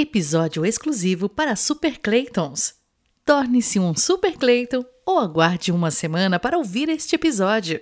Episódio exclusivo para Super Claytons. Torne-se um Super Clayton ou aguarde uma semana para ouvir este episódio.